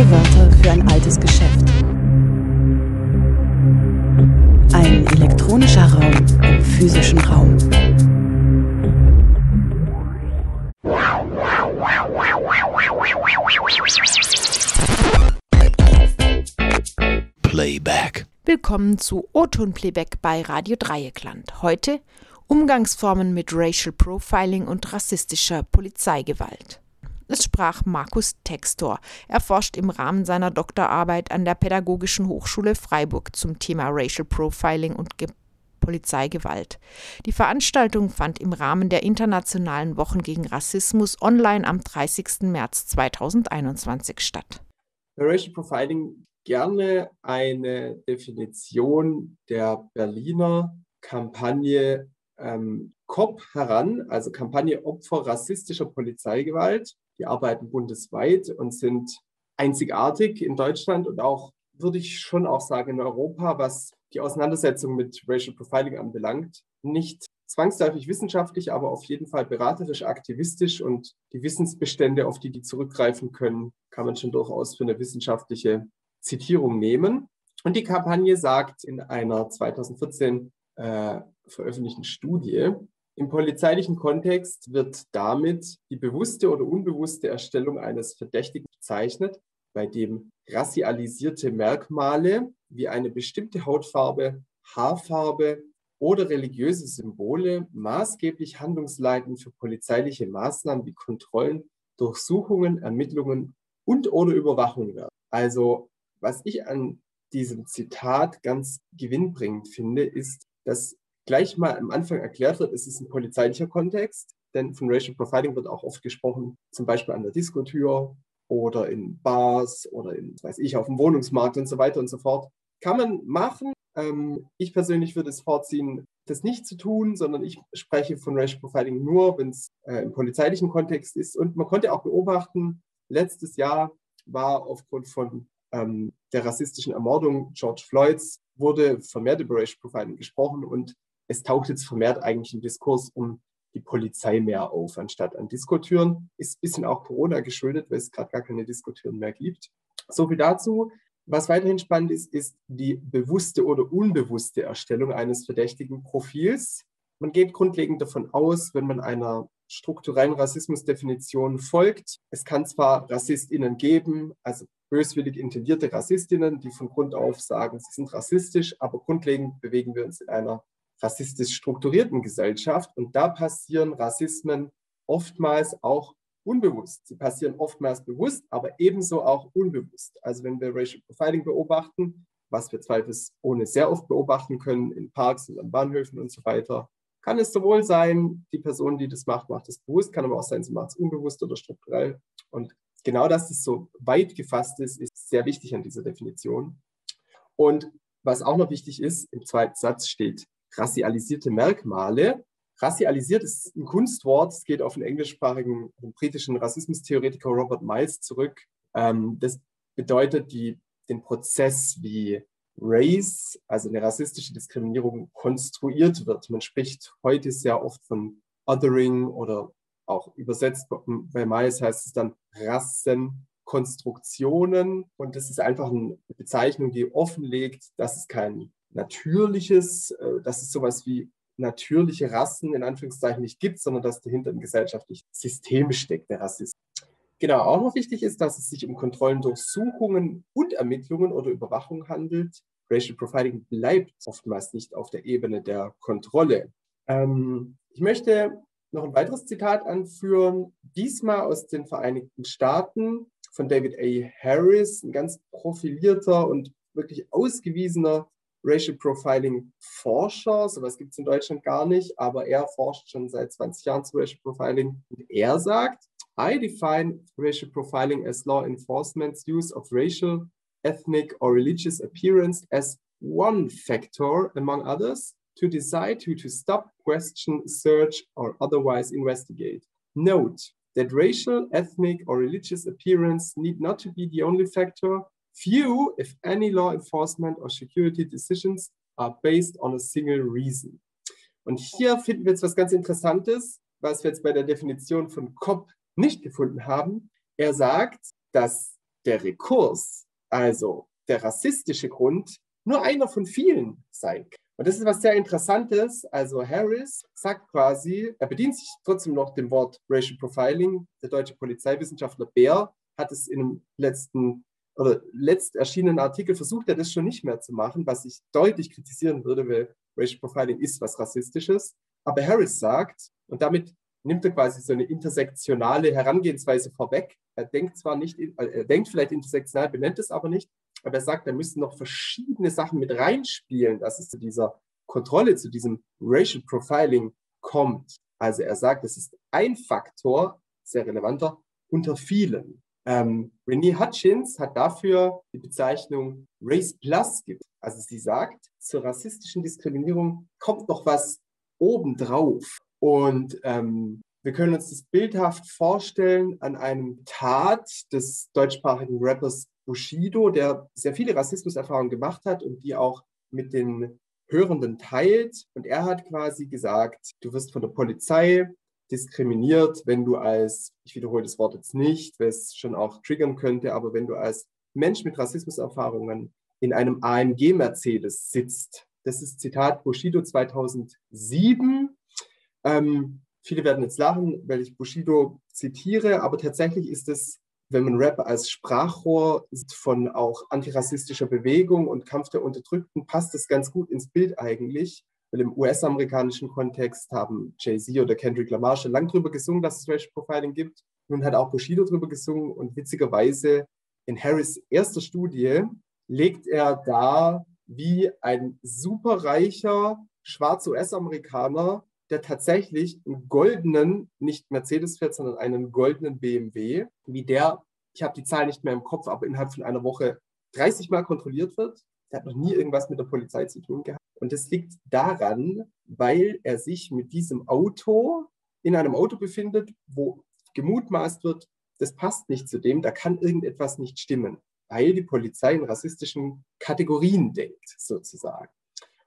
Neue Wörter für ein altes Geschäft. Ein elektronischer Raum im physischen Raum. Playback. Willkommen zu O-Ton Playback bei Radio Dreieckland. Heute Umgangsformen mit Racial Profiling und rassistischer Polizeigewalt. Es sprach Markus Textor. Er forscht im Rahmen seiner Doktorarbeit an der Pädagogischen Hochschule Freiburg zum Thema Racial Profiling und Ge Polizeigewalt. Die Veranstaltung fand im Rahmen der Internationalen Wochen gegen Rassismus online am 30. März 2021 statt. Racial Profiling gerne eine Definition der Berliner Kampagne ähm, COP heran, also Kampagne Opfer rassistischer Polizeigewalt. Die arbeiten bundesweit und sind einzigartig in Deutschland und auch, würde ich schon auch sagen, in Europa, was die Auseinandersetzung mit Racial Profiling anbelangt. Nicht zwangsläufig wissenschaftlich, aber auf jeden Fall beraterisch, aktivistisch und die Wissensbestände, auf die die zurückgreifen können, kann man schon durchaus für eine wissenschaftliche Zitierung nehmen. Und die Kampagne sagt in einer 2014 äh, veröffentlichten Studie, im polizeilichen Kontext wird damit die bewusste oder unbewusste Erstellung eines Verdächtigen bezeichnet, bei dem rassialisierte Merkmale wie eine bestimmte Hautfarbe, Haarfarbe oder religiöse Symbole maßgeblich handlungsleitend für polizeiliche Maßnahmen wie Kontrollen, Durchsuchungen, Ermittlungen und oder Überwachung werden. Also was ich an diesem Zitat ganz gewinnbringend finde, ist, dass gleich mal am Anfang erklärt wird, es ist ein polizeilicher Kontext, denn von Racial Profiling wird auch oft gesprochen, zum Beispiel an der Diskotür oder in Bars oder in, weiß ich, auf dem Wohnungsmarkt und so weiter und so fort. Kann man machen. Ähm, ich persönlich würde es vorziehen, das nicht zu tun, sondern ich spreche von Racial Profiling nur, wenn es äh, im polizeilichen Kontext ist. Und man konnte auch beobachten, letztes Jahr war aufgrund von ähm, der rassistischen Ermordung George Floyds wurde vermehrt über Racial Profiling gesprochen und es taucht jetzt vermehrt eigentlich im Diskurs um die Polizei mehr auf, anstatt an Diskotüren. Ist ein bisschen auch Corona geschuldet, weil es gerade gar keine Diskotüren mehr gibt. So viel dazu. Was weiterhin spannend ist, ist die bewusste oder unbewusste Erstellung eines verdächtigen Profils. Man geht grundlegend davon aus, wenn man einer strukturellen Rassismusdefinition folgt, es kann zwar RassistInnen geben, also böswillig intendierte Rassistinnen, die von Grund auf sagen, sie sind rassistisch, aber grundlegend bewegen wir uns in einer rassistisch strukturierten Gesellschaft. Und da passieren Rassismen oftmals auch unbewusst. Sie passieren oftmals bewusst, aber ebenso auch unbewusst. Also wenn wir Racial Profiling beobachten, was wir zweifelsohne sehr oft beobachten können in Parks und an Bahnhöfen und so weiter, kann es sowohl sein, die Person, die das macht, macht es bewusst, kann aber auch sein, sie macht es unbewusst oder strukturell. Und genau, dass es so weit gefasst ist, ist sehr wichtig an dieser Definition. Und was auch noch wichtig ist, im zweiten Satz steht rassialisierte Merkmale. Rassialisiert ist ein Kunstwort, es geht auf den englischsprachigen, den britischen Rassismustheoretiker Robert Miles zurück. Ähm, das bedeutet die, den Prozess, wie Race, also eine rassistische Diskriminierung, konstruiert wird. Man spricht heute sehr oft von Othering oder auch übersetzt bei Miles heißt es dann Rassenkonstruktionen. Und das ist einfach eine Bezeichnung, die offenlegt, dass es kein Natürliches, äh, dass es sowas wie natürliche Rassen in Anführungszeichen nicht gibt, sondern dass dahinter ein gesellschaftliches System steckt, der Rassismus. Genau, auch noch wichtig ist, dass es sich um Kontrollen, Durchsuchungen und Ermittlungen oder Überwachung handelt. Racial Profiling bleibt oftmals nicht auf der Ebene der Kontrolle. Ähm, ich möchte noch ein weiteres Zitat anführen, diesmal aus den Vereinigten Staaten von David A. Harris, ein ganz profilierter und wirklich ausgewiesener Racial Profiling Forscher, sowas gibt es in Deutschland gar nicht, aber er forscht schon seit 20 Jahren zu Racial Profiling. Und er sagt, I define racial profiling as law enforcement's use of racial, ethnic or religious appearance as one factor among others to decide who to stop, question, search or otherwise investigate. Note that racial, ethnic or religious appearance need not to be the only factor Few, if any, law enforcement or security decisions are based on a single reason. Und hier finden wir jetzt was ganz Interessantes, was wir jetzt bei der Definition von COP nicht gefunden haben. Er sagt, dass der Rekurs, also der rassistische Grund, nur einer von vielen sein kann. Und das ist was sehr Interessantes. Also Harris sagt quasi, er bedient sich trotzdem noch dem Wort Racial Profiling. Der deutsche Polizeiwissenschaftler Bär hat es in einem letzten oder letzt erschienenen Artikel versucht er das schon nicht mehr zu machen, was ich deutlich kritisieren würde, weil Racial Profiling ist was Rassistisches. Aber Harris sagt, und damit nimmt er quasi so eine intersektionale Herangehensweise vorweg. Er denkt zwar nicht, äh, er denkt vielleicht intersektional, benennt es aber nicht, aber er sagt, da müssen noch verschiedene Sachen mit reinspielen, dass es zu dieser Kontrolle, zu diesem Racial Profiling kommt. Also er sagt, es ist ein Faktor, sehr relevanter, unter vielen. Ähm, Renee Hutchins hat dafür die Bezeichnung Race Plus gibt. Also sie sagt, zur rassistischen Diskriminierung kommt noch was obendrauf. Und ähm, wir können uns das bildhaft vorstellen an einem Tat des deutschsprachigen Rappers Bushido, der sehr viele Rassismuserfahrungen gemacht hat und die auch mit den Hörenden teilt. Und er hat quasi gesagt, du wirst von der Polizei diskriminiert, wenn du als, ich wiederhole das Wort jetzt nicht, weil es schon auch triggern könnte, aber wenn du als Mensch mit Rassismuserfahrungen in einem AMG-Mercedes sitzt. Das ist Zitat Bushido 2007. Ähm, viele werden jetzt lachen, weil ich Bushido zitiere, aber tatsächlich ist es, wenn man Rap als Sprachrohr von auch antirassistischer Bewegung und Kampf der Unterdrückten, passt es ganz gut ins Bild eigentlich. Weil im US-amerikanischen Kontext haben Jay-Z oder Kendrick Lamar schon lange drüber gesungen, dass es Racial Profiling gibt. Nun hat auch Bushido drüber gesungen und witzigerweise in Harris' erster Studie legt er dar, wie ein superreicher schwarzer US-Amerikaner, der tatsächlich einen goldenen, nicht Mercedes fährt, sondern einen goldenen BMW, wie der, ich habe die Zahl nicht mehr im Kopf, aber innerhalb von einer Woche 30 Mal kontrolliert wird. Der hat noch nie irgendwas mit der Polizei zu tun gehabt. Und das liegt daran, weil er sich mit diesem Auto in einem Auto befindet, wo gemutmaßt wird, das passt nicht zu dem, da kann irgendetwas nicht stimmen, weil die Polizei in rassistischen Kategorien denkt, sozusagen.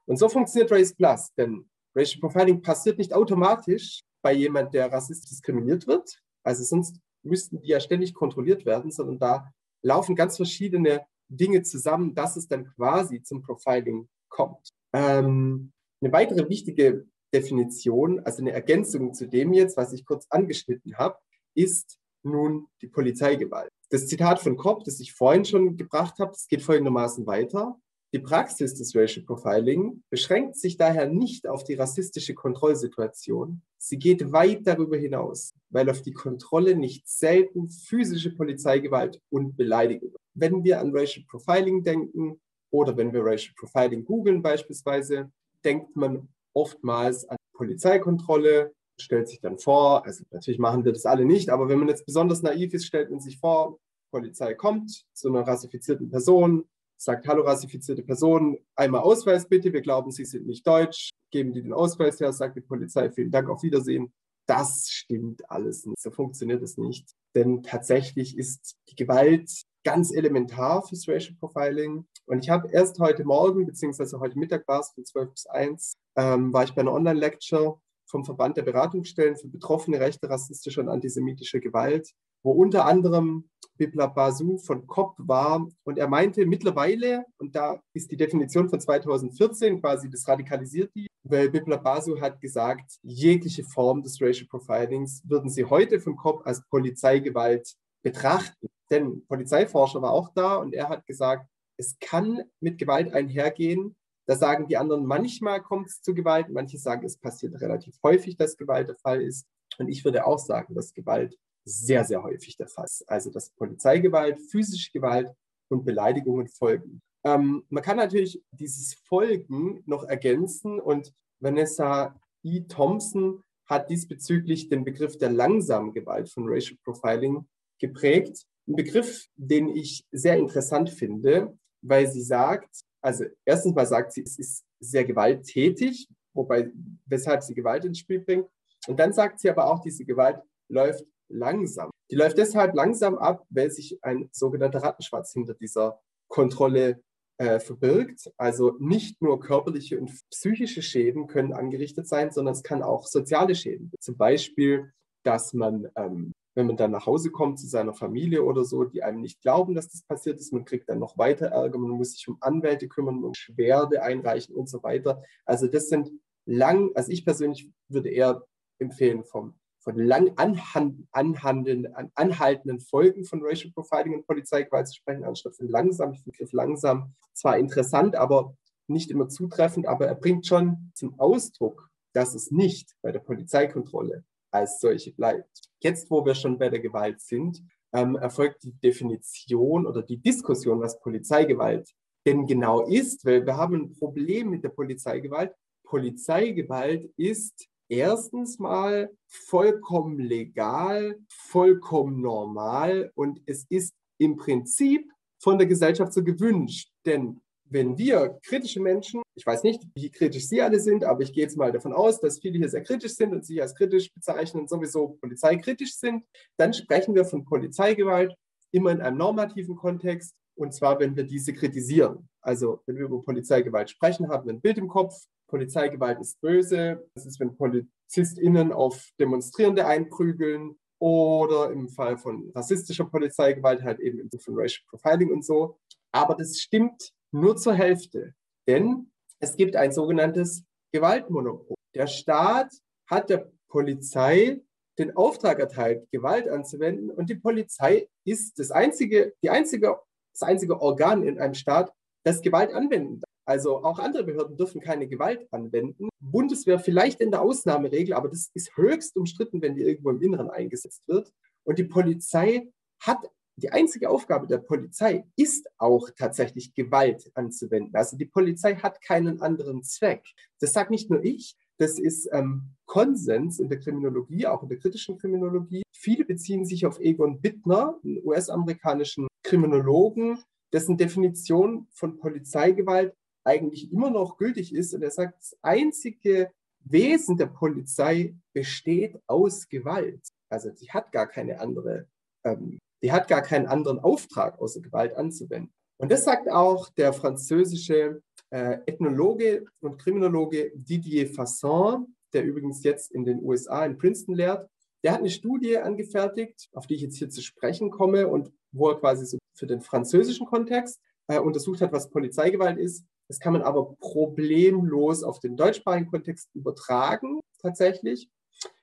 Und so funktioniert Race Plus, denn Racial Profiling passiert nicht automatisch bei jemand, der rassistisch diskriminiert wird. Also sonst müssten die ja ständig kontrolliert werden, sondern da laufen ganz verschiedene Dinge zusammen, dass es dann quasi zum Profiling kommt. Ähm, eine weitere wichtige Definition, also eine Ergänzung zu dem jetzt, was ich kurz angeschnitten habe, ist nun die Polizeigewalt. Das Zitat von Kopp, das ich vorhin schon gebracht habe, das geht folgendermaßen weiter. Die Praxis des Racial Profiling beschränkt sich daher nicht auf die rassistische Kontrollsituation. Sie geht weit darüber hinaus, weil auf die Kontrolle nicht selten physische Polizeigewalt und Beleidigung. Wenn wir an Racial Profiling denken, oder wenn wir Racial Profiling googeln beispielsweise, denkt man oftmals an Polizeikontrolle, stellt sich dann vor, also natürlich machen wir das alle nicht, aber wenn man jetzt besonders naiv ist, stellt man sich vor, Polizei kommt zu einer rassifizierten Person, sagt, hallo rassifizierte Person, einmal Ausweis bitte, wir glauben, Sie sind nicht deutsch, geben die den Ausweis her, sagt die Polizei, vielen Dank, auf Wiedersehen. Das stimmt alles nicht, so funktioniert es nicht. Denn tatsächlich ist die Gewalt ganz elementar fürs Racial Profiling. Und ich habe erst heute Morgen, beziehungsweise heute Mittag war es von 12 bis 1, ähm, war ich bei einer Online-Lecture vom Verband der Beratungsstellen für Betroffene rechte, rassistische und antisemitische Gewalt, wo unter anderem Bibla Basu von COP war. Und er meinte mittlerweile, und da ist die Definition von 2014 quasi, das radikalisiert die, weil Bibla Basu hat gesagt, jegliche Form des Racial Profilings würden sie heute von COP als Polizeigewalt betrachten. Denn Polizeiforscher war auch da und er hat gesagt, es kann mit Gewalt einhergehen. Da sagen die anderen, manchmal kommt es zu Gewalt, manche sagen, es passiert relativ häufig, dass Gewalt der Fall ist. Und ich würde auch sagen, dass Gewalt sehr, sehr häufig der Fall ist. Also dass Polizeigewalt, physische Gewalt und Beleidigungen folgen. Ähm, man kann natürlich dieses Folgen noch ergänzen und Vanessa E. Thompson hat diesbezüglich den Begriff der langsamen Gewalt von Racial Profiling geprägt. Ein Begriff, den ich sehr interessant finde, weil sie sagt, also erstens mal sagt sie, es ist sehr gewalttätig, wobei, weshalb sie Gewalt ins Spiel bringt. Und dann sagt sie aber auch, diese Gewalt läuft langsam. Die läuft deshalb langsam ab, weil sich ein sogenannter Rattenschwarz hinter dieser Kontrolle äh, verbirgt. Also nicht nur körperliche und psychische Schäden können angerichtet sein, sondern es kann auch soziale Schäden. Zum Beispiel, dass man ähm, wenn man dann nach Hause kommt zu seiner Familie oder so, die einem nicht glauben, dass das passiert ist. Man kriegt dann noch weiter Ärger, man muss sich um Anwälte kümmern, um Schwerde einreichen und so weiter. Also das sind lang, also ich persönlich würde eher empfehlen, vom, von lang anhand, anhandeln, an, anhaltenden Folgen von Racial Profiling und Polizeigewalt zu sprechen, anstatt von langsam. Ich begriff langsam zwar interessant, aber nicht immer zutreffend, aber er bringt schon zum Ausdruck, dass es nicht bei der Polizeikontrolle als solche bleibt. Jetzt, wo wir schon bei der Gewalt sind, ähm, erfolgt die Definition oder die Diskussion, was Polizeigewalt denn genau ist, weil wir haben ein Problem mit der Polizeigewalt. Polizeigewalt ist erstens mal vollkommen legal, vollkommen normal und es ist im Prinzip von der Gesellschaft so gewünscht. Denn wenn wir kritische Menschen, ich weiß nicht, wie kritisch Sie alle sind, aber ich gehe jetzt mal davon aus, dass viele hier sehr kritisch sind und Sie als kritisch bezeichnen, sowieso polizeikritisch sind, dann sprechen wir von Polizeigewalt immer in einem normativen Kontext und zwar, wenn wir diese kritisieren. Also, wenn wir über Polizeigewalt sprechen, haben wir ein Bild im Kopf. Polizeigewalt ist böse. Das ist, wenn PolizistInnen auf Demonstrierende einprügeln oder im Fall von rassistischer Polizeigewalt halt eben von Racial Profiling und so. Aber das stimmt nur zur Hälfte. Denn es gibt ein sogenanntes Gewaltmonopol. Der Staat hat der Polizei den Auftrag erteilt, Gewalt anzuwenden und die Polizei ist das einzige, die einzige, das einzige Organ in einem Staat, das Gewalt anwenden darf. Also auch andere Behörden dürfen keine Gewalt anwenden. Bundeswehr vielleicht in der Ausnahmeregel, aber das ist höchst umstritten, wenn die irgendwo im Inneren eingesetzt wird. Und die Polizei hat die einzige Aufgabe der Polizei ist auch tatsächlich Gewalt anzuwenden. Also die Polizei hat keinen anderen Zweck. Das sagt nicht nur ich, das ist ähm, Konsens in der Kriminologie, auch in der kritischen Kriminologie. Viele beziehen sich auf Egon Bittner, einen US-amerikanischen Kriminologen, dessen Definition von Polizeigewalt eigentlich immer noch gültig ist. Und er sagt, das einzige Wesen der Polizei besteht aus Gewalt. Also sie hat gar keine andere ähm, die hat gar keinen anderen Auftrag, außer Gewalt anzuwenden. Und das sagt auch der französische äh, Ethnologe und Kriminologe Didier Fasson, der übrigens jetzt in den USA in Princeton lehrt. Der hat eine Studie angefertigt, auf die ich jetzt hier zu sprechen komme und wo er quasi so für den französischen Kontext äh, untersucht hat, was Polizeigewalt ist. Das kann man aber problemlos auf den deutschsprachigen Kontext übertragen, tatsächlich.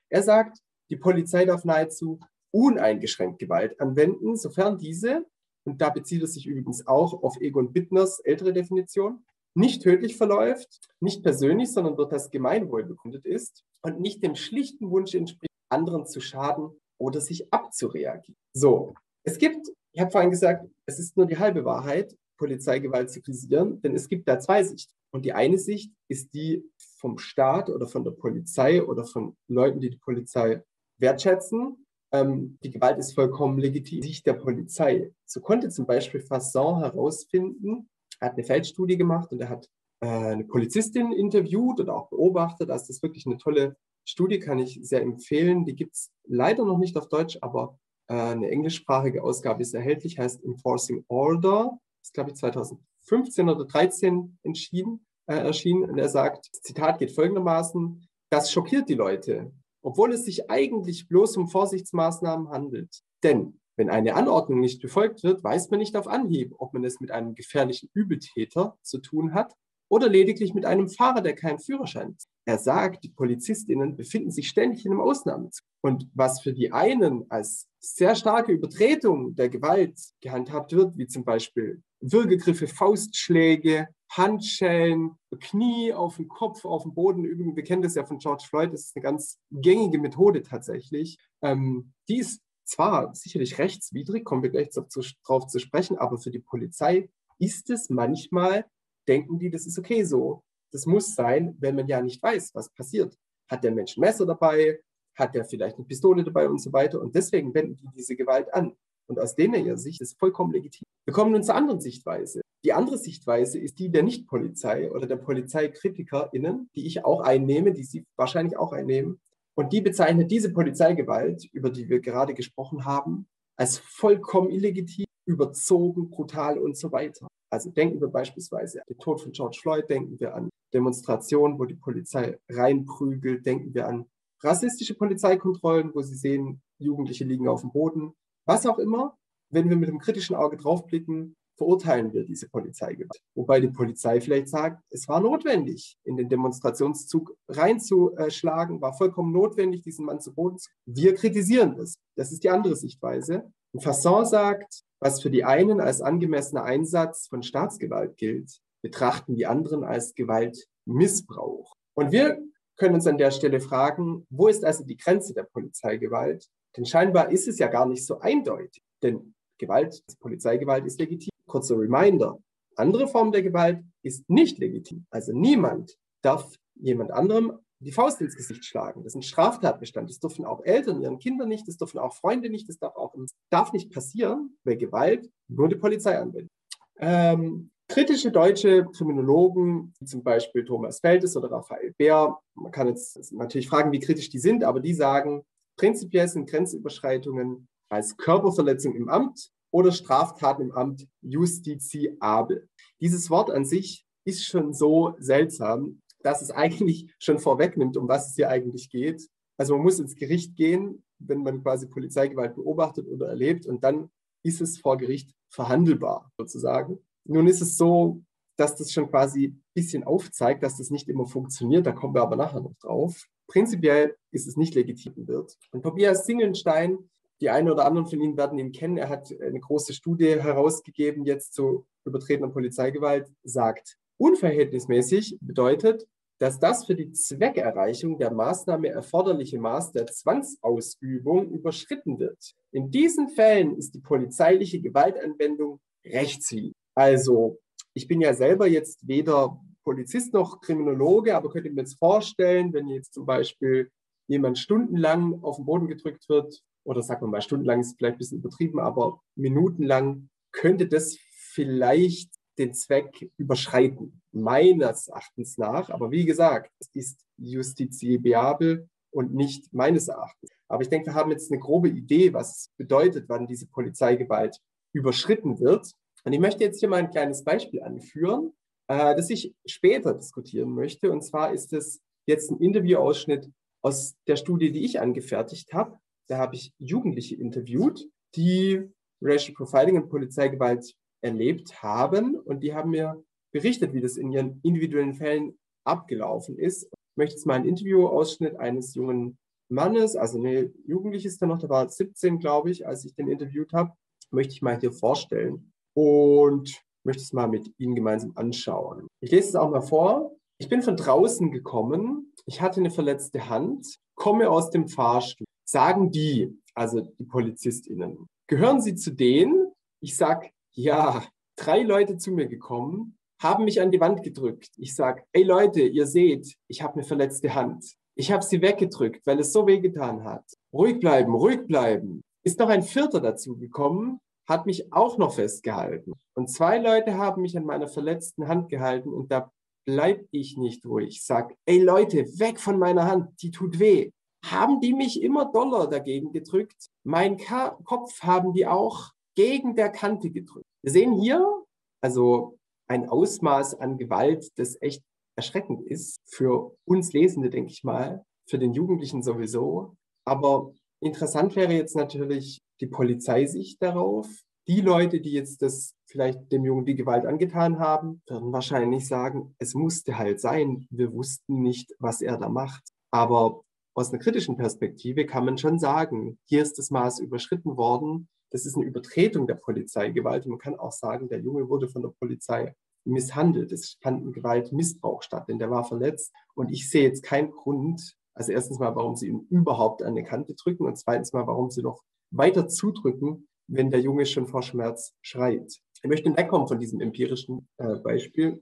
Er sagt, die Polizei darf nahezu uneingeschränkt Gewalt anwenden, sofern diese, und da bezieht es sich übrigens auch auf Egon Bittners ältere Definition, nicht tödlich verläuft, nicht persönlich, sondern durch das Gemeinwohl begründet ist und nicht dem schlichten Wunsch entspricht, anderen zu schaden oder sich abzureagieren. So, es gibt, ich habe vorhin gesagt, es ist nur die halbe Wahrheit, Polizeigewalt zu kritisieren, denn es gibt da zwei Sichten. Und die eine Sicht ist die vom Staat oder von der Polizei oder von Leuten, die die Polizei wertschätzen ähm, die Gewalt ist vollkommen legitim. Sicht der Polizei. So konnte zum Beispiel Fasson herausfinden, er hat eine Feldstudie gemacht und er hat äh, eine Polizistin interviewt oder auch beobachtet. Das ist wirklich eine tolle Studie, kann ich sehr empfehlen. Die gibt es leider noch nicht auf Deutsch, aber äh, eine englischsprachige Ausgabe ist erhältlich, heißt Enforcing Order. Ist, glaube ich, 2015 oder 2013 entschieden, äh, erschienen. Und er sagt, Zitat geht folgendermaßen, das schockiert die Leute obwohl es sich eigentlich bloß um Vorsichtsmaßnahmen handelt. Denn wenn eine Anordnung nicht befolgt wird, weiß man nicht auf Anhieb, ob man es mit einem gefährlichen Übeltäter zu tun hat oder lediglich mit einem Fahrer, der keinen Führerschein hat. Er sagt, die Polizistinnen befinden sich ständig in einem Ausnahmezug. Und was für die einen als sehr starke Übertretung der Gewalt gehandhabt wird, wie zum Beispiel Würgegriffe, Faustschläge, Handschellen, Knie auf dem Kopf, auf dem Boden. Übrigens, wir kennen das ja von George Floyd, das ist eine ganz gängige Methode tatsächlich. Ähm, die ist zwar sicherlich rechtswidrig, kommen wir gleich darauf zu sprechen, aber für die Polizei ist es manchmal, denken die, das ist okay so. Das muss sein, wenn man ja nicht weiß, was passiert. Hat der Mensch ein Messer dabei? Hat der vielleicht eine Pistole dabei und so weiter? Und deswegen wenden die diese Gewalt an. Und aus denen Sicht ist vollkommen legitim. Wir kommen nun zur anderen Sichtweise. Die andere Sichtweise ist die der Nicht-Polizei oder der PolizeikritikerInnen, die ich auch einnehme, die Sie wahrscheinlich auch einnehmen. Und die bezeichnet diese Polizeigewalt, über die wir gerade gesprochen haben, als vollkommen illegitim, überzogen, brutal und so weiter. Also denken wir beispielsweise an den Tod von George Floyd, denken wir an Demonstrationen, wo die Polizei reinprügelt, denken wir an rassistische Polizeikontrollen, wo Sie sehen, Jugendliche liegen auf dem Boden, was auch immer. Wenn wir mit einem kritischen Auge draufblicken, verurteilen wir diese Polizeigewalt. Wobei die Polizei vielleicht sagt, es war notwendig, in den Demonstrationszug reinzuschlagen, war vollkommen notwendig, diesen Mann zu Boden zu. Wir kritisieren das. Das ist die andere Sichtweise. Und Fasson sagt, was für die einen als angemessener Einsatz von Staatsgewalt gilt, betrachten die anderen als Gewaltmissbrauch. Und wir können uns an der Stelle fragen, wo ist also die Grenze der Polizeigewalt? Denn scheinbar ist es ja gar nicht so eindeutig. Denn Gewalt, Polizeigewalt ist legitim. Kurzer Reminder, andere Form der Gewalt ist nicht legitim. Also niemand darf jemand anderem die Faust ins Gesicht schlagen. Das ist ein Straftatbestand. Das dürfen auch Eltern ihren Kindern nicht, das dürfen auch Freunde nicht, das darf auch darf nicht passieren, weil Gewalt nur die Polizei anwendet. Ähm, kritische deutsche Kriminologen, wie zum Beispiel Thomas Feldes oder Raphael Bär, man kann jetzt natürlich fragen, wie kritisch die sind, aber die sagen, prinzipiell sind Grenzüberschreitungen als Körperverletzung im Amt oder Straftaten im Amt justiziabel. Dieses Wort an sich ist schon so seltsam, dass es eigentlich schon vorwegnimmt, um was es hier eigentlich geht. Also man muss ins Gericht gehen, wenn man quasi Polizeigewalt beobachtet oder erlebt und dann ist es vor Gericht verhandelbar sozusagen. Nun ist es so, dass das schon quasi ein bisschen aufzeigt, dass das nicht immer funktioniert. Da kommen wir aber nachher noch drauf. Prinzipiell ist es nicht legitim wird. Und Tobias Singelstein die einen oder anderen von Ihnen werden ihn kennen. Er hat eine große Studie herausgegeben, jetzt zu übertretener Polizeigewalt, sagt, unverhältnismäßig bedeutet, dass das für die Zweckerreichung der Maßnahme erforderliche Maß der Zwangsausübung überschritten wird. In diesen Fällen ist die polizeiliche Gewaltanwendung rechtswidrig. Also, ich bin ja selber jetzt weder Polizist noch Kriminologe, aber könnte mir jetzt vorstellen, wenn jetzt zum Beispiel jemand stundenlang auf den Boden gedrückt wird oder sagen wir mal stundenlang ist vielleicht ein bisschen übertrieben, aber minutenlang könnte das vielleicht den Zweck überschreiten, meines Erachtens nach. Aber wie gesagt, es ist justiziabel und nicht meines Erachtens. Aber ich denke, wir haben jetzt eine grobe Idee, was bedeutet, wann diese Polizeigewalt überschritten wird. Und ich möchte jetzt hier mal ein kleines Beispiel anführen, äh, das ich später diskutieren möchte. Und zwar ist es jetzt ein Interviewausschnitt aus der Studie, die ich angefertigt habe da habe ich Jugendliche interviewt, die Racial Profiling und Polizeigewalt erlebt haben und die haben mir berichtet, wie das in ihren individuellen Fällen abgelaufen ist. Ich möchte jetzt mal einen Interviewausschnitt eines jungen Mannes, also eine Jugendliche ist da noch, der war 17, glaube ich, als ich den interviewt habe, möchte ich mal hier vorstellen und möchte es mal mit Ihnen gemeinsam anschauen. Ich lese es auch mal vor. Ich bin von draußen gekommen. Ich hatte eine verletzte Hand, komme aus dem Fahrstuhl sagen die, also die PolizistInnen, gehören sie zu denen? Ich sag, ja, drei Leute zu mir gekommen, haben mich an die Wand gedrückt. Ich sag, ey Leute, ihr seht, ich habe eine verletzte Hand. Ich habe sie weggedrückt, weil es so wehgetan hat. Ruhig bleiben, ruhig bleiben. Ist noch ein Vierter dazu gekommen, hat mich auch noch festgehalten. Und zwei Leute haben mich an meiner verletzten Hand gehalten und da bleib ich nicht ruhig. Sag, ey Leute, weg von meiner Hand, die tut weh haben die mich immer doller dagegen gedrückt. Mein Ka Kopf haben die auch gegen der Kante gedrückt. Wir sehen hier also ein Ausmaß an Gewalt, das echt erschreckend ist für uns Lesende, denke ich mal, für den Jugendlichen sowieso. Aber interessant wäre jetzt natürlich die Polizeisicht darauf. Die Leute, die jetzt das vielleicht dem Jungen die Gewalt angetan haben, würden wahrscheinlich sagen, es musste halt sein. Wir wussten nicht, was er da macht. Aber aus einer kritischen Perspektive kann man schon sagen, hier ist das Maß überschritten worden. Das ist eine Übertretung der Polizeigewalt. man kann auch sagen, der Junge wurde von der Polizei misshandelt. Es fand ein Gewaltmissbrauch statt, denn der war verletzt. Und ich sehe jetzt keinen Grund, also erstens mal, warum sie ihn überhaupt an die Kante drücken und zweitens mal, warum sie noch weiter zudrücken, wenn der Junge schon vor Schmerz schreit. Ich möchte wegkommen von diesem empirischen äh, Beispiel.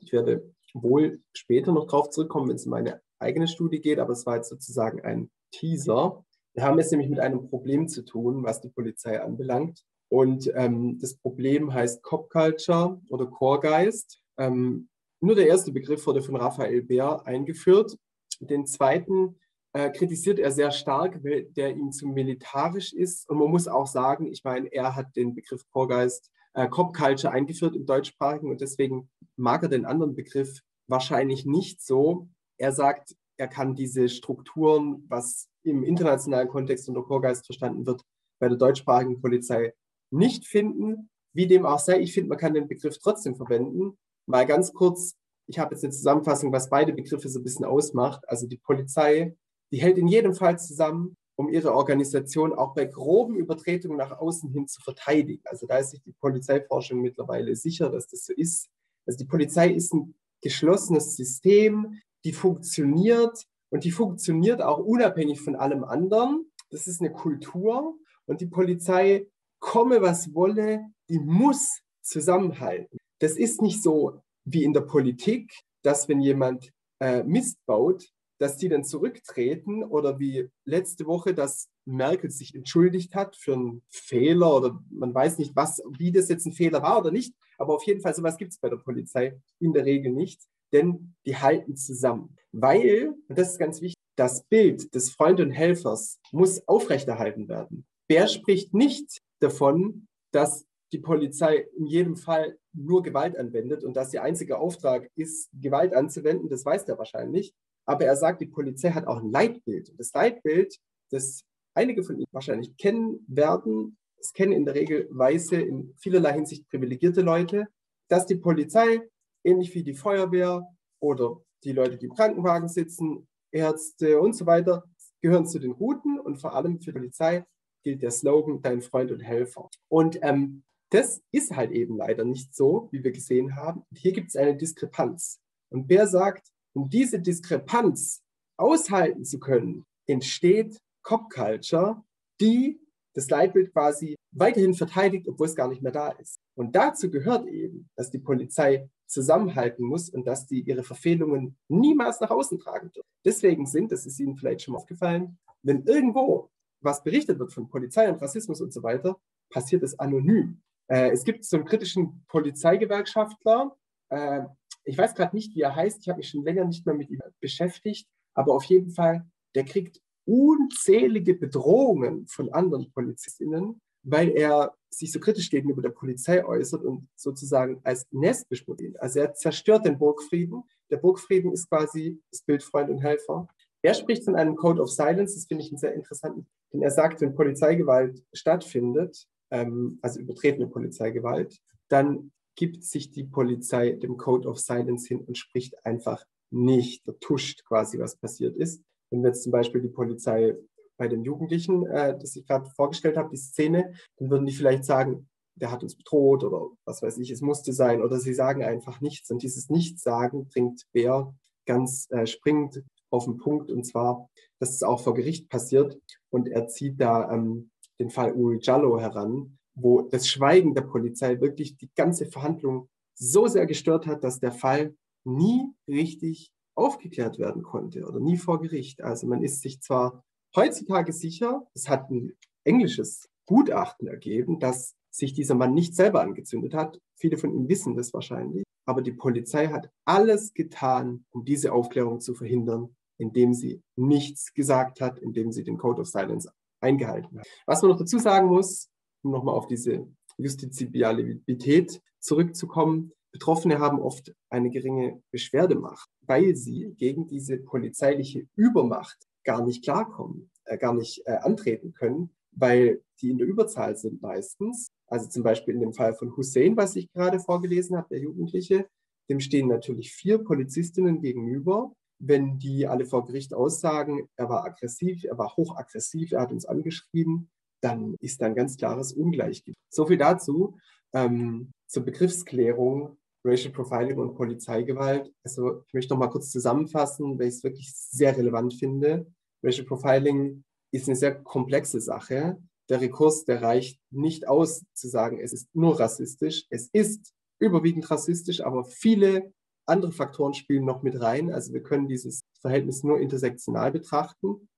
Ich werde wohl später noch darauf zurückkommen, wenn es um meine eigene Studie geht, aber es war jetzt sozusagen ein Teaser. Wir haben es nämlich mit einem Problem zu tun, was die Polizei anbelangt. Und ähm, das Problem heißt Cop Culture oder Chorgeist. Ähm, nur der erste Begriff wurde von Raphael Bär eingeführt. Den zweiten äh, kritisiert er sehr stark, weil der ihm zu militarisch ist. Und man muss auch sagen, ich meine, er hat den Begriff Chorgeist, äh, Cop Culture eingeführt im deutschsprachigen und deswegen mag er den anderen Begriff wahrscheinlich nicht so. Er sagt, er kann diese Strukturen, was im internationalen Kontext unter Chorgeist verstanden wird, bei der deutschsprachigen Polizei nicht finden. Wie dem auch sei, ich finde, man kann den Begriff trotzdem verwenden. Mal ganz kurz, ich habe jetzt eine Zusammenfassung, was beide Begriffe so ein bisschen ausmacht. Also die Polizei, die hält in jedem Fall zusammen, um ihre Organisation auch bei groben Übertretungen nach außen hin zu verteidigen. Also da ist sich die Polizeiforschung mittlerweile sicher, dass das so ist. Also die Polizei ist ein geschlossenes System, die funktioniert und die funktioniert auch unabhängig von allem anderen. Das ist eine Kultur und die Polizei, komme was wolle, die muss zusammenhalten. Das ist nicht so wie in der Politik, dass wenn jemand äh, Mist baut, dass die dann zurücktreten oder wie letzte Woche, dass Merkel sich entschuldigt hat für einen Fehler oder man weiß nicht, was, wie das jetzt ein Fehler war oder nicht. Aber auf jeden Fall, sowas gibt es bei der Polizei in der Regel nicht, denn die halten zusammen. Weil, und das ist ganz wichtig, das Bild des Freund und Helfers muss aufrechterhalten werden. Wer spricht nicht davon, dass die Polizei in jedem Fall nur Gewalt anwendet und dass ihr einziger Auftrag ist, Gewalt anzuwenden, das weiß der wahrscheinlich. Aber er sagt, die Polizei hat auch ein Leitbild. Und das Leitbild, das einige von Ihnen wahrscheinlich kennen werden, es kennen in der Regel weiße, in vielerlei Hinsicht privilegierte Leute, dass die Polizei, ähnlich wie die Feuerwehr oder die Leute, die im Krankenwagen sitzen, Ärzte und so weiter, gehören zu den Guten und vor allem für die Polizei gilt der Slogan Dein Freund und Helfer. Und ähm, das ist halt eben leider nicht so, wie wir gesehen haben. Hier gibt es eine Diskrepanz. Und Bär sagt, um diese Diskrepanz aushalten zu können, entsteht Cop Culture, die das Leitbild quasi weiterhin verteidigt, obwohl es gar nicht mehr da ist. Und dazu gehört eben, dass die Polizei zusammenhalten muss und dass die ihre Verfehlungen niemals nach außen tragen dürfen. Deswegen sind, das ist Ihnen vielleicht schon mal aufgefallen, wenn irgendwo was berichtet wird von Polizei und Rassismus und so weiter, passiert es anonym. Äh, es gibt so einen kritischen Polizeigewerkschaftler, äh, ich weiß gerade nicht, wie er heißt, ich habe mich schon länger nicht mehr mit ihm beschäftigt, aber auf jeden Fall, der kriegt unzählige Bedrohungen von anderen Polizistinnen, weil er sich so kritisch gegenüber der Polizei äußert und sozusagen als Nest beschmutzelt. Also er zerstört den Burgfrieden. Der Burgfrieden ist quasi das Bild Freund und Helfer. Er spricht von einem Code of Silence, das finde ich einen sehr interessanten, denn er sagt, wenn Polizeigewalt stattfindet, ähm, also übertretene Polizeigewalt, dann gibt sich die Polizei dem Code of Silence hin und spricht einfach nicht, vertuscht quasi, was passiert ist. Wenn jetzt zum Beispiel die Polizei bei den Jugendlichen, äh, das ich gerade vorgestellt habe, die Szene, dann würden die vielleicht sagen, der hat uns bedroht oder was weiß ich, es musste sein oder sie sagen einfach nichts. Und dieses Nichtsagen bringt Bär ganz äh, springend auf den Punkt und zwar, dass es auch vor Gericht passiert und er zieht da ähm, den Fall Uri Jallo heran, wo das Schweigen der Polizei wirklich die ganze Verhandlung so sehr gestört hat, dass der Fall nie richtig aufgeklärt werden konnte oder nie vor Gericht. Also man ist sich zwar heutzutage sicher, es hat ein englisches Gutachten ergeben, dass sich dieser Mann nicht selber angezündet hat. Viele von Ihnen wissen das wahrscheinlich. Aber die Polizei hat alles getan, um diese Aufklärung zu verhindern, indem sie nichts gesagt hat, indem sie den Code of Silence eingehalten hat. Was man noch dazu sagen muss, um nochmal auf diese Justiziabilität zurückzukommen, Betroffene haben oft eine geringe Beschwerdemacht, weil sie gegen diese polizeiliche Übermacht gar nicht klarkommen, äh, gar nicht äh, antreten können, weil die in der Überzahl sind meistens. Also zum Beispiel in dem Fall von Hussein, was ich gerade vorgelesen habe, der Jugendliche, dem stehen natürlich vier Polizistinnen gegenüber. Wenn die alle vor Gericht aussagen, er war aggressiv, er war hochaggressiv, er hat uns angeschrieben, dann ist da ein ganz klares Ungleichgewicht. So viel dazu ähm, zur Begriffsklärung Racial Profiling und Polizeigewalt. Also ich möchte noch mal kurz zusammenfassen, weil ich es wirklich sehr relevant finde. Racial Profiling ist eine sehr komplexe Sache. Der Rekurs, der reicht nicht aus zu sagen, es ist nur rassistisch. Es ist überwiegend rassistisch, aber viele andere Faktoren spielen noch mit rein. Also wir können dieses Verhältnis nur intersektional betrachten.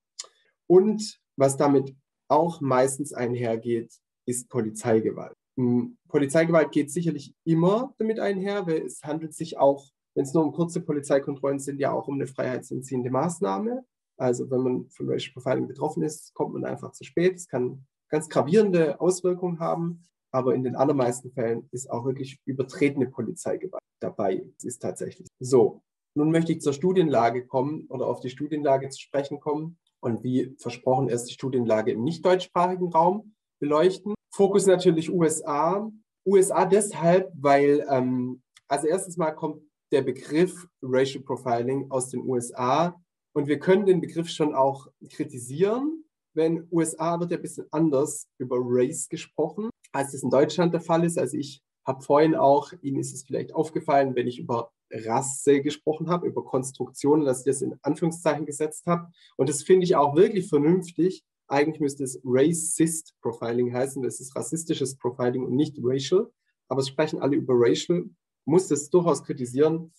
Und was damit auch meistens einhergeht, ist Polizeigewalt. Hm, Polizeigewalt geht sicherlich immer damit einher, weil es handelt sich auch, wenn es nur um kurze Polizeikontrollen sind, ja auch um eine freiheitsentziehende Maßnahme. Also wenn man von Racial Profiling betroffen ist, kommt man einfach zu spät. Es kann ganz gravierende Auswirkungen haben, aber in den allermeisten Fällen ist auch wirklich übertretene Polizeigewalt dabei. Es ist tatsächlich so. Nun möchte ich zur Studienlage kommen oder auf die Studienlage zu sprechen kommen und wie versprochen erst die Studienlage im nicht deutschsprachigen Raum beleuchten. Fokus natürlich USA. USA deshalb, weil ähm, also erstens mal kommt der Begriff Racial Profiling aus den USA und wir können den Begriff schon auch kritisieren. Wenn USA wird ja ein bisschen anders über Race gesprochen, als das in Deutschland der Fall ist. Also ich habe vorhin auch, Ihnen ist es vielleicht aufgefallen, wenn ich über Rasse gesprochen habe, über Konstruktionen, dass ich das in Anführungszeichen gesetzt habe. Und das finde ich auch wirklich vernünftig. Eigentlich müsste es Racist Profiling heißen. Das ist rassistisches Profiling und nicht Racial. Aber es sprechen alle über Racial. Muss das durchaus kritisieren.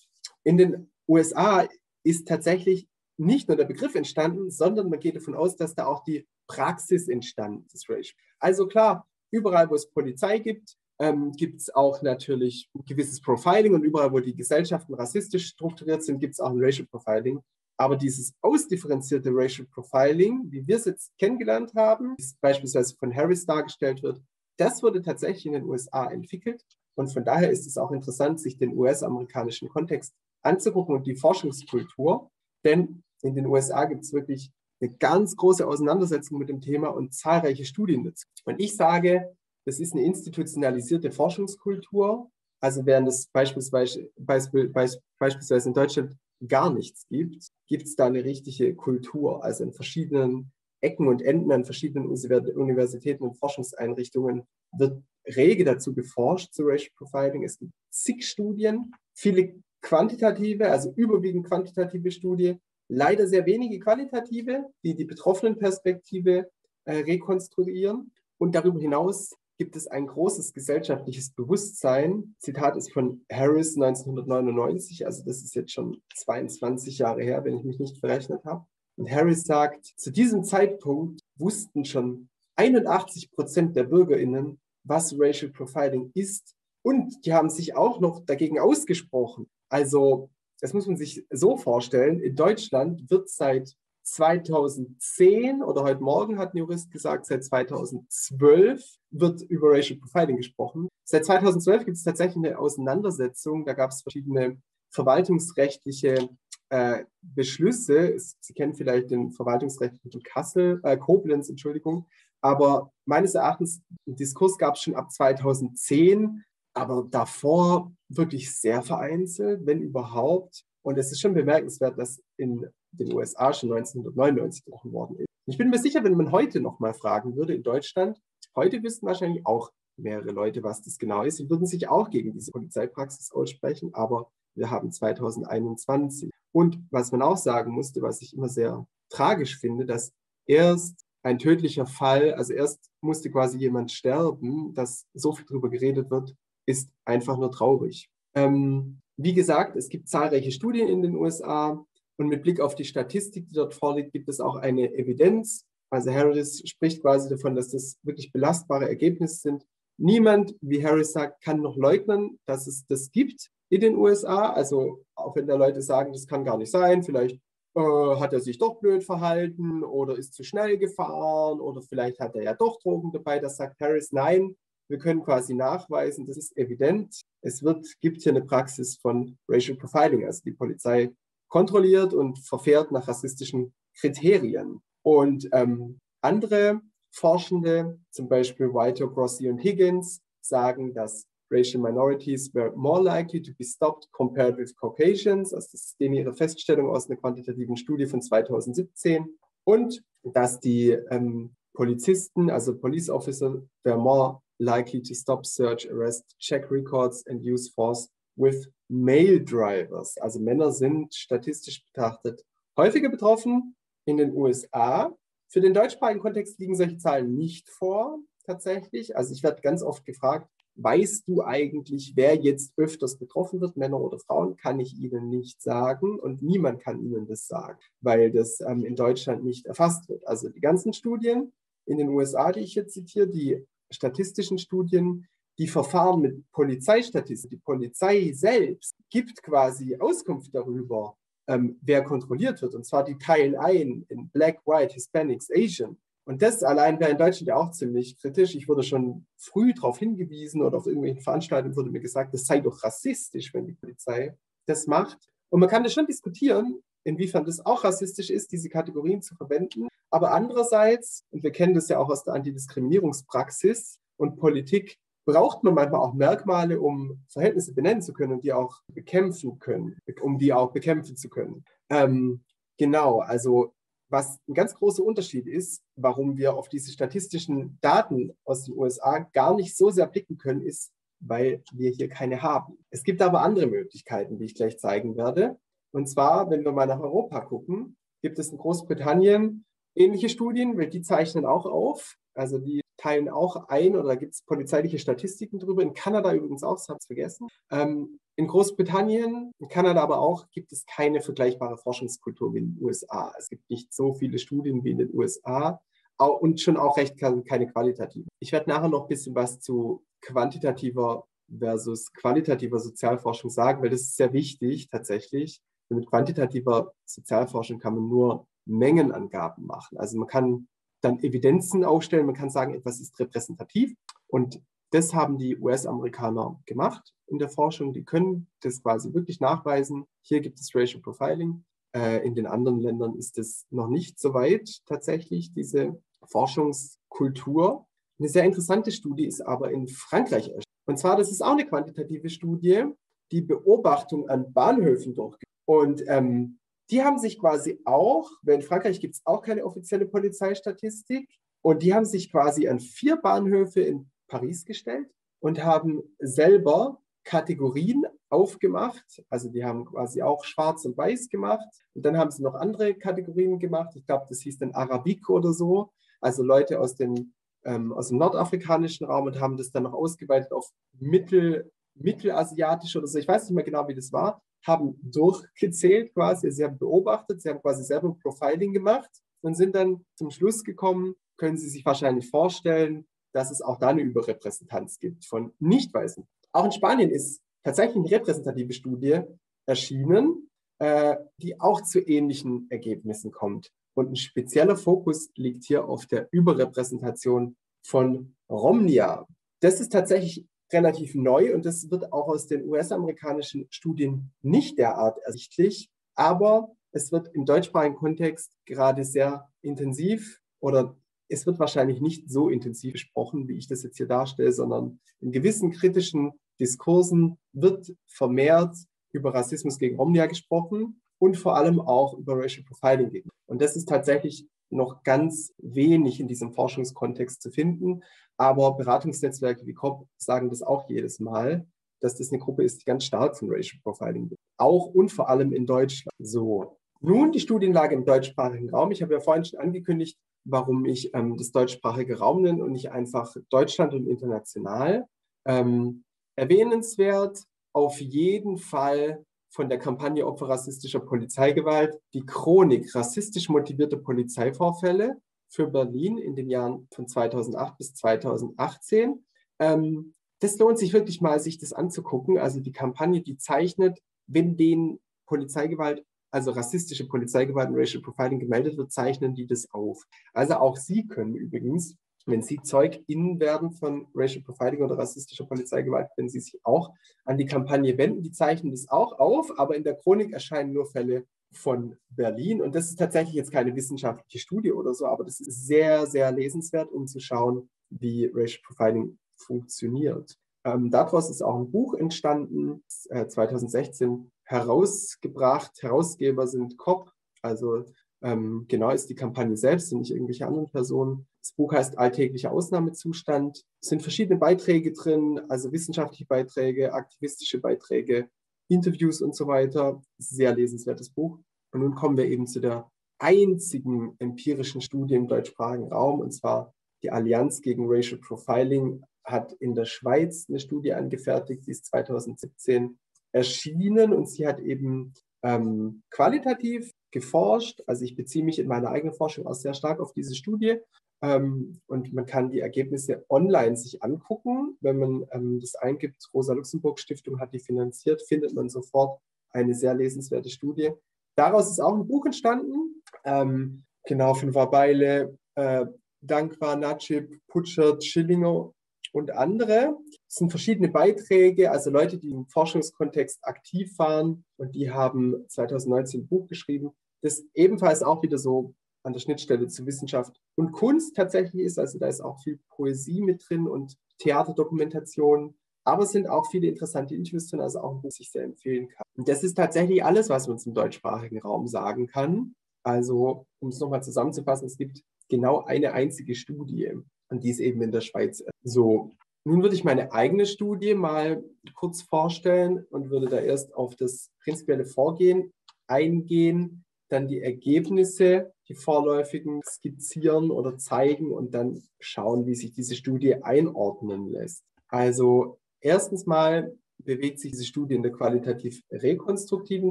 In den USA ist tatsächlich nicht nur der Begriff entstanden, sondern man geht davon aus, dass da auch die Praxis entstanden ist. Racial. Also klar, überall, wo es Polizei gibt, ähm, gibt es auch natürlich ein gewisses Profiling und überall, wo die Gesellschaften rassistisch strukturiert sind, gibt es auch ein Racial Profiling. Aber dieses ausdifferenzierte Racial Profiling, wie wir es jetzt kennengelernt haben, das beispielsweise von Harris dargestellt wird, das wurde tatsächlich in den USA entwickelt. Und von daher ist es auch interessant, sich den US-amerikanischen Kontext anzugucken und die Forschungskultur. Denn in den USA gibt es wirklich eine ganz große Auseinandersetzung mit dem Thema und zahlreiche Studien dazu. Und ich sage, das ist eine institutionalisierte Forschungskultur. Also während es beispielsweise, beispielsweise in Deutschland gar nichts gibt, gibt es da eine richtige Kultur. Also in verschiedenen Ecken und Enden an verschiedenen Universitäten und Forschungseinrichtungen wird rege dazu geforscht zu Racial Profiling. Es gibt zig Studien, viele quantitative, also überwiegend quantitative Studien, leider sehr wenige qualitative, die die betroffenen Perspektive äh, rekonstruieren. Und darüber hinaus gibt es ein großes gesellschaftliches Bewusstsein. Zitat ist von Harris 1999, also das ist jetzt schon 22 Jahre her, wenn ich mich nicht verrechnet habe. Und Harris sagt, zu diesem Zeitpunkt wussten schon 81 Prozent der BürgerInnen, was Racial Profiling ist. Und die haben sich auch noch dagegen ausgesprochen. Also, das muss man sich so vorstellen. In Deutschland wird seit 2010 oder heute Morgen hat ein Jurist gesagt, seit 2012 wird über Racial Profiling gesprochen. Seit 2012 gibt es tatsächlich eine Auseinandersetzung. Da gab es verschiedene verwaltungsrechtliche äh, Beschlüsse. Sie kennen vielleicht den verwaltungsrechtlichen Kassel, äh, Koblenz, Entschuldigung. Aber meines Erachtens, einen Diskurs gab es schon ab 2010, aber davor wirklich sehr vereinzelt, wenn überhaupt. Und es ist schon bemerkenswert, dass in den USA schon 1999 gebrochen worden ist. Ich bin mir sicher, wenn man heute noch mal fragen würde in Deutschland, heute wüssten wahrscheinlich auch mehrere Leute, was das genau ist. Sie würden sich auch gegen diese Polizeipraxis aussprechen, aber wir haben 2021. Und was man auch sagen musste, was ich immer sehr tragisch finde, dass erst ein tödlicher Fall, also erst musste quasi jemand sterben, dass so viel darüber geredet wird, ist einfach nur traurig. Ähm, wie gesagt, es gibt zahlreiche Studien in den USA. Und mit Blick auf die Statistik, die dort vorliegt, gibt es auch eine Evidenz. Also Harris spricht quasi davon, dass das wirklich belastbare Ergebnisse sind. Niemand, wie Harris sagt, kann noch leugnen, dass es das gibt in den USA. Also auch wenn da Leute sagen, das kann gar nicht sein, vielleicht äh, hat er sich doch blöd verhalten oder ist zu schnell gefahren oder vielleicht hat er ja doch Drogen dabei. Das sagt Harris, nein, wir können quasi nachweisen, das ist evident. Es wird, gibt hier eine Praxis von Racial Profiling. Also die Polizei kontrolliert und verfährt nach rassistischen Kriterien. Und ähm, andere Forschende, zum Beispiel White, Grossi und Higgins, sagen, dass racial minorities were more likely to be stopped compared with Caucasians. Also das ist denen ihre Feststellung aus einer quantitativen Studie von 2017. Und dass die ähm, Polizisten, also Police Officer, were more likely to stop, search, arrest, check records and use force with Male Drivers. Also Männer sind statistisch betrachtet häufiger betroffen in den USA. Für den deutschsprachigen Kontext liegen solche Zahlen nicht vor, tatsächlich. Also ich werde ganz oft gefragt, weißt du eigentlich, wer jetzt öfters betroffen wird, Männer oder Frauen? Kann ich Ihnen nicht sagen und niemand kann Ihnen das sagen, weil das ähm, in Deutschland nicht erfasst wird. Also die ganzen Studien in den USA, die ich jetzt zitiere, die statistischen Studien, die Verfahren mit Polizeistatistik, die Polizei selbst gibt quasi Auskunft darüber, ähm, wer kontrolliert wird. Und zwar die teilen ein in Black, White, Hispanics, Asian. Und das allein wäre in Deutschland ja auch ziemlich kritisch. Ich wurde schon früh darauf hingewiesen oder auf irgendwelchen Veranstaltungen wurde mir gesagt, das sei doch rassistisch, wenn die Polizei das macht. Und man kann das schon diskutieren, inwiefern das auch rassistisch ist, diese Kategorien zu verwenden. Aber andererseits, und wir kennen das ja auch aus der Antidiskriminierungspraxis und Politik, braucht man manchmal auch Merkmale, um Verhältnisse benennen zu können und die auch bekämpfen können, um die auch bekämpfen zu können. Ähm, genau, also was ein ganz großer Unterschied ist, warum wir auf diese statistischen Daten aus den USA gar nicht so sehr blicken können, ist, weil wir hier keine haben. Es gibt aber andere Möglichkeiten, die ich gleich zeigen werde. Und zwar, wenn wir mal nach Europa gucken, gibt es in Großbritannien ähnliche Studien, weil die zeichnen auch auf. Also die teilen auch ein oder gibt es polizeiliche Statistiken darüber. In Kanada übrigens auch, das habe ich vergessen. Ähm, in Großbritannien, in Kanada aber auch, gibt es keine vergleichbare Forschungskultur wie in den USA. Es gibt nicht so viele Studien wie in den USA und schon auch recht keine qualitative. Ich werde nachher noch ein bisschen was zu quantitativer versus qualitativer Sozialforschung sagen, weil das ist sehr wichtig tatsächlich. Mit quantitativer Sozialforschung kann man nur Mengenangaben machen. Also man kann dann Evidenzen aufstellen, man kann sagen, etwas ist repräsentativ und das haben die US-Amerikaner gemacht in der Forschung. Die können das quasi wirklich nachweisen. Hier gibt es Racial Profiling. Äh, in den anderen Ländern ist es noch nicht so weit tatsächlich, diese Forschungskultur. Eine sehr interessante Studie ist aber in Frankreich erschienen. Und zwar, das ist auch eine quantitative Studie, die Beobachtung an Bahnhöfen durchgeführt. Und ähm, die haben sich quasi auch, weil in Frankreich gibt es auch keine offizielle Polizeistatistik, und die haben sich quasi an vier Bahnhöfe in Paris gestellt und haben selber Kategorien aufgemacht. Also die haben quasi auch schwarz und weiß gemacht. Und dann haben sie noch andere Kategorien gemacht. Ich glaube, das hieß dann Arabik oder so. Also Leute aus dem, ähm, aus dem nordafrikanischen Raum und haben das dann noch ausgeweitet auf Mittel, mittelasiatisch oder so. Ich weiß nicht mehr genau, wie das war. Haben durchgezählt quasi. Sie haben beobachtet, sie haben quasi selber Profiling gemacht und sind dann zum Schluss gekommen, können Sie sich wahrscheinlich vorstellen, dass es auch da eine Überrepräsentanz gibt von Nicht-Weißen. Auch in Spanien ist tatsächlich eine repräsentative Studie erschienen, äh, die auch zu ähnlichen Ergebnissen kommt. Und ein spezieller Fokus liegt hier auf der Überrepräsentation von Romnia. Das ist tatsächlich relativ neu und das wird auch aus den US-amerikanischen Studien nicht derart ersichtlich. Aber es wird im deutschsprachigen Kontext gerade sehr intensiv oder es wird wahrscheinlich nicht so intensiv gesprochen, wie ich das jetzt hier darstelle, sondern in gewissen kritischen Diskursen wird vermehrt über Rassismus gegen Romnia gesprochen und vor allem auch über Racial Profiling. Und das ist tatsächlich noch ganz wenig in diesem Forschungskontext zu finden. Aber Beratungsnetzwerke wie COP sagen das auch jedes Mal, dass das eine Gruppe ist, die ganz stark von Racial Profiling wird. Auch und vor allem in Deutschland. So. Nun die Studienlage im deutschsprachigen Raum. Ich habe ja vorhin schon angekündigt, warum ich ähm, das deutschsprachige Raum nenne und nicht einfach Deutschland und international. Ähm, erwähnenswert auf jeden Fall von der Kampagne Opfer rassistischer Polizeigewalt die Chronik rassistisch motivierte Polizeivorfälle für Berlin in den Jahren von 2008 bis 2018. Ähm, das lohnt sich wirklich mal, sich das anzugucken. Also die Kampagne, die zeichnet, wenn den Polizeigewalt also rassistische Polizeigewalt und Racial Profiling gemeldet wird, zeichnen die das auf. Also auch Sie können übrigens, wenn Sie ZeugInnen werden von Racial Profiling oder rassistischer Polizeigewalt, können Sie sich auch an die Kampagne wenden. Die zeichnen das auch auf, aber in der Chronik erscheinen nur Fälle von Berlin. Und das ist tatsächlich jetzt keine wissenschaftliche Studie oder so, aber das ist sehr, sehr lesenswert, um zu schauen, wie Racial Profiling funktioniert. Ähm, daraus ist auch ein Buch entstanden, äh, 2016 herausgebracht. Herausgeber sind COP, also ähm, genau ist die Kampagne selbst und nicht irgendwelche anderen Personen. Das Buch heißt Alltäglicher Ausnahmezustand. Es sind verschiedene Beiträge drin, also wissenschaftliche Beiträge, aktivistische Beiträge, Interviews und so weiter. Sehr lesenswertes Buch. Und nun kommen wir eben zu der einzigen empirischen Studie im deutschsprachigen Raum, und zwar die Allianz gegen Racial Profiling hat in der Schweiz eine Studie angefertigt, die ist 2017 erschienen und sie hat eben ähm, qualitativ geforscht. Also ich beziehe mich in meiner eigenen Forschung auch sehr stark auf diese Studie. Ähm, und man kann die Ergebnisse online sich angucken. Wenn man ähm, das eingibt, Rosa-Luxemburg-Stiftung hat die finanziert, findet man sofort eine sehr lesenswerte Studie. Daraus ist auch ein Buch entstanden, ähm, genau von Wabeile, äh, Dankwa, Natschib, Putschert, Schillinger und andere. Es sind verschiedene Beiträge, also Leute, die im Forschungskontext aktiv waren und die haben 2019 ein Buch geschrieben, das ebenfalls auch wieder so an der Schnittstelle zu Wissenschaft und Kunst tatsächlich ist. Also da ist auch viel Poesie mit drin und Theaterdokumentation. Aber es sind auch viele interessante Interviews drin, also auch ein Buch, das ich sehr empfehlen kann. Und das ist tatsächlich alles, was man zum deutschsprachigen Raum sagen kann. Also, um es nochmal zusammenzufassen, es gibt genau eine einzige Studie, und die ist eben in der Schweiz so. Nun würde ich meine eigene Studie mal kurz vorstellen und würde da erst auf das prinzipielle Vorgehen eingehen, dann die Ergebnisse, die vorläufigen skizzieren oder zeigen und dann schauen, wie sich diese Studie einordnen lässt. Also erstens mal bewegt sich diese Studie in der qualitativ rekonstruktiven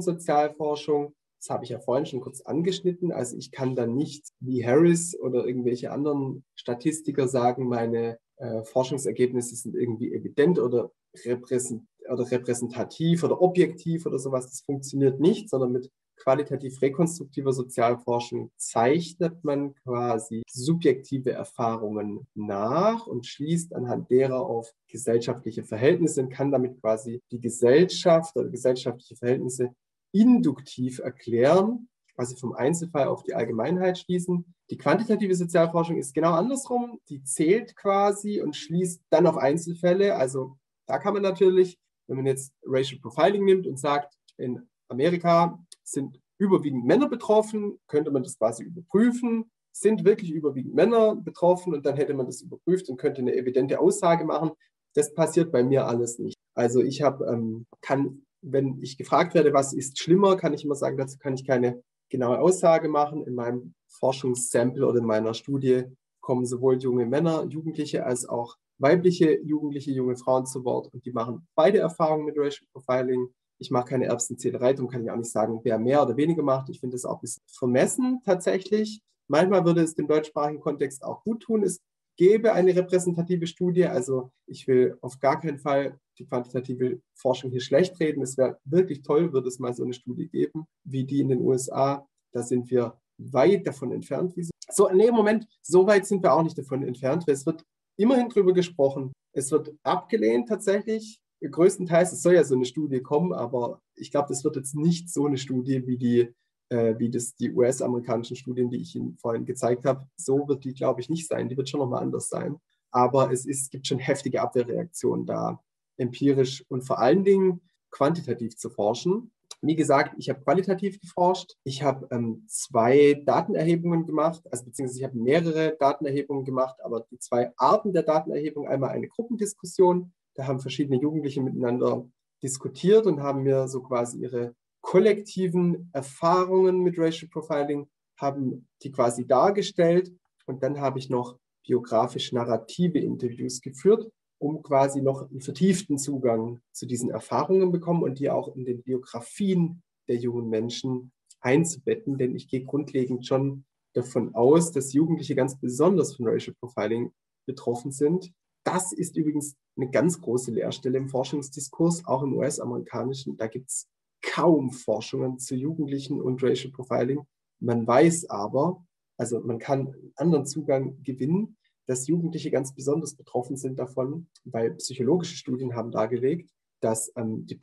Sozialforschung. Das habe ich ja vorhin schon kurz angeschnitten. Also ich kann dann nicht wie Harris oder irgendwelche anderen Statistiker sagen, meine äh, Forschungsergebnisse sind irgendwie evident oder, repräsent oder repräsentativ oder objektiv oder sowas. Das funktioniert nicht, sondern mit qualitativ rekonstruktiver Sozialforschung zeichnet man quasi subjektive Erfahrungen nach und schließt anhand derer auf gesellschaftliche Verhältnisse und kann damit quasi die Gesellschaft oder gesellschaftliche Verhältnisse induktiv erklären, quasi vom Einzelfall auf die Allgemeinheit schließen. Die quantitative Sozialforschung ist genau andersrum. Die zählt quasi und schließt dann auf Einzelfälle. Also da kann man natürlich, wenn man jetzt Racial Profiling nimmt und sagt, in Amerika sind überwiegend Männer betroffen, könnte man das quasi überprüfen. Sind wirklich überwiegend Männer betroffen und dann hätte man das überprüft und könnte eine evidente Aussage machen. Das passiert bei mir alles nicht. Also ich habe, ähm, kann, wenn ich gefragt werde, was ist schlimmer, kann ich immer sagen, dazu kann ich keine genaue Aussage machen. In meinem Forschungssample oder in meiner Studie kommen sowohl junge Männer, Jugendliche als auch weibliche Jugendliche, junge Frauen zu Wort und die machen beide Erfahrungen mit Racial Profiling. Ich mache keine Erbsenzählerei, darum kann ich auch nicht sagen, wer mehr oder weniger macht. Ich finde das auch ein bisschen vermessen tatsächlich. Manchmal würde es dem deutschsprachigen Kontext auch gut tun. Es gäbe eine repräsentative Studie. Also ich will auf gar keinen Fall die quantitative Forschung hier schlecht reden. Es wäre wirklich toll, würde es mal so eine Studie geben, wie die in den USA. Da sind wir weit davon entfernt. So, nee, Moment, so weit sind wir auch nicht davon entfernt. Es wird immerhin darüber gesprochen. Es wird abgelehnt tatsächlich größtenteils, es soll ja so eine Studie kommen, aber ich glaube, das wird jetzt nicht so eine Studie wie die, äh, wie das die US-amerikanischen Studien, die ich Ihnen vorhin gezeigt habe. So wird die, glaube ich, nicht sein. Die wird schon nochmal anders sein. Aber es ist, gibt schon heftige Abwehrreaktionen da, empirisch und vor allen Dingen quantitativ zu forschen. Wie gesagt, ich habe qualitativ geforscht. Ich habe ähm, zwei Datenerhebungen gemacht, also beziehungsweise ich habe mehrere Datenerhebungen gemacht, aber die zwei Arten der Datenerhebung, einmal eine Gruppendiskussion da haben verschiedene Jugendliche miteinander diskutiert und haben mir so quasi ihre kollektiven Erfahrungen mit Racial Profiling, haben die quasi dargestellt. Und dann habe ich noch biografisch-narrative Interviews geführt, um quasi noch einen vertieften Zugang zu diesen Erfahrungen bekommen und die auch in den Biografien der jungen Menschen einzubetten. Denn ich gehe grundlegend schon davon aus, dass Jugendliche ganz besonders von Racial Profiling betroffen sind das ist übrigens eine ganz große Leerstelle im Forschungsdiskurs, auch im US-amerikanischen. Da gibt es kaum Forschungen zu Jugendlichen und Racial Profiling. Man weiß aber, also man kann einen anderen Zugang gewinnen, dass Jugendliche ganz besonders betroffen sind davon, weil psychologische Studien haben dargelegt, dass ähm, die